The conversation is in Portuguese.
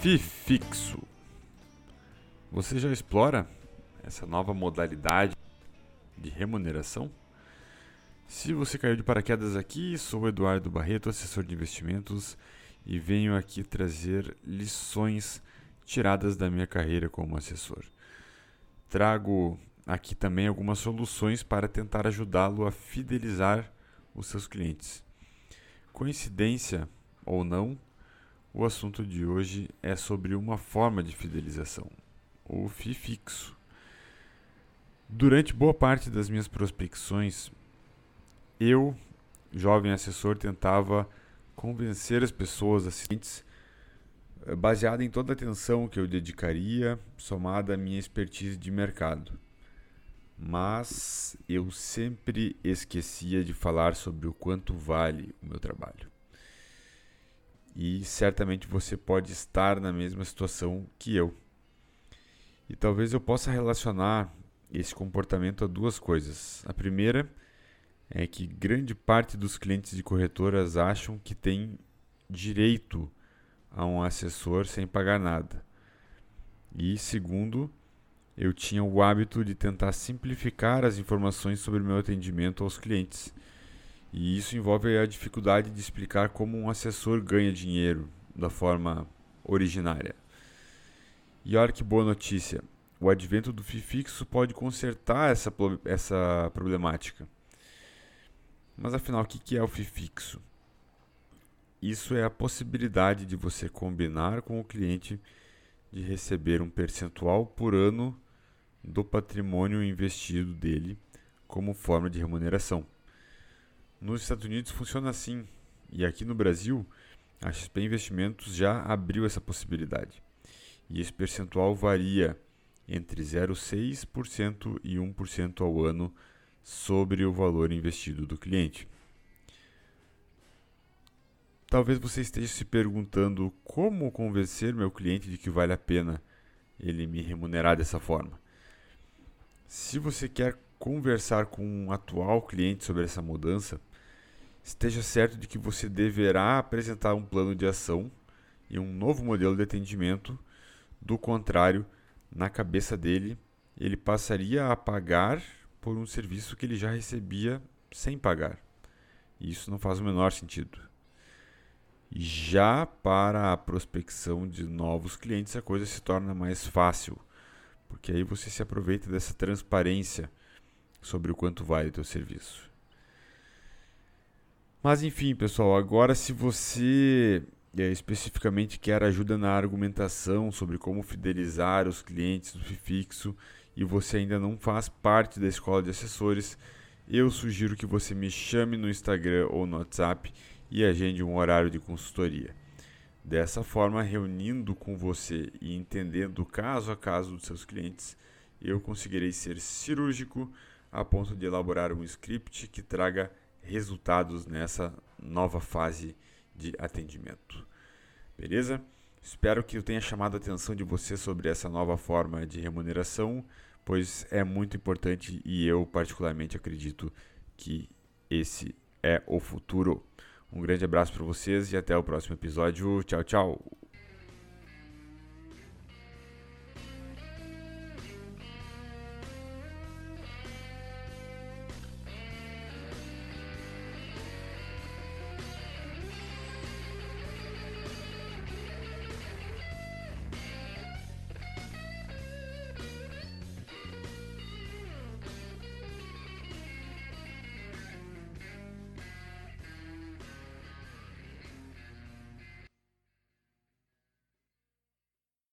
FIFIXO. Você já explora essa nova modalidade de remuneração? Se você caiu de paraquedas aqui, sou Eduardo Barreto, assessor de investimentos, e venho aqui trazer lições tiradas da minha carreira como assessor. Trago aqui também algumas soluções para tentar ajudá-lo a fidelizar os seus clientes. Coincidência ou não, o assunto de hoje é sobre uma forma de fidelização, o FII fixo. Durante boa parte das minhas prospecções, eu, jovem assessor, tentava convencer as pessoas assistentes eh, baseado em toda a atenção que eu dedicaria, somada à minha expertise de mercado. Mas eu sempre esquecia de falar sobre o quanto vale o meu trabalho e certamente você pode estar na mesma situação que eu. E talvez eu possa relacionar esse comportamento a duas coisas. A primeira é que grande parte dos clientes de corretoras acham que tem direito a um assessor sem pagar nada. E segundo, eu tinha o hábito de tentar simplificar as informações sobre meu atendimento aos clientes e isso envolve a dificuldade de explicar como um assessor ganha dinheiro da forma originária. E olha que boa notícia: o advento do FII fixo pode consertar essa, essa problemática. Mas afinal, o que é o FII fixo? Isso é a possibilidade de você combinar com o cliente de receber um percentual por ano do patrimônio investido dele como forma de remuneração. Nos Estados Unidos funciona assim, e aqui no Brasil, a XP Investimentos já abriu essa possibilidade. E esse percentual varia entre 0,6% e 1% ao ano sobre o valor investido do cliente. Talvez você esteja se perguntando como convencer meu cliente de que vale a pena ele me remunerar dessa forma. Se você quer conversar com um atual cliente sobre essa mudança, esteja certo de que você deverá apresentar um plano de ação e um novo modelo de atendimento. Do contrário, na cabeça dele, ele passaria a pagar por um serviço que ele já recebia sem pagar. E isso não faz o menor sentido. Já para a prospecção de novos clientes, a coisa se torna mais fácil, porque aí você se aproveita dessa transparência sobre o quanto vale o teu serviço. Mas enfim, pessoal, agora se você é, especificamente quer ajuda na argumentação sobre como fidelizar os clientes do fixo e você ainda não faz parte da escola de assessores, eu sugiro que você me chame no Instagram ou no WhatsApp e agende um horário de consultoria. Dessa forma, reunindo com você e entendendo caso a caso dos seus clientes, eu conseguirei ser cirúrgico a ponto de elaborar um script que traga resultados nessa nova fase de atendimento. Beleza? Espero que eu tenha chamado a atenção de você sobre essa nova forma de remuneração, pois é muito importante e eu particularmente acredito que esse é o futuro. Um grande abraço para vocês e até o próximo episódio. Tchau, tchau.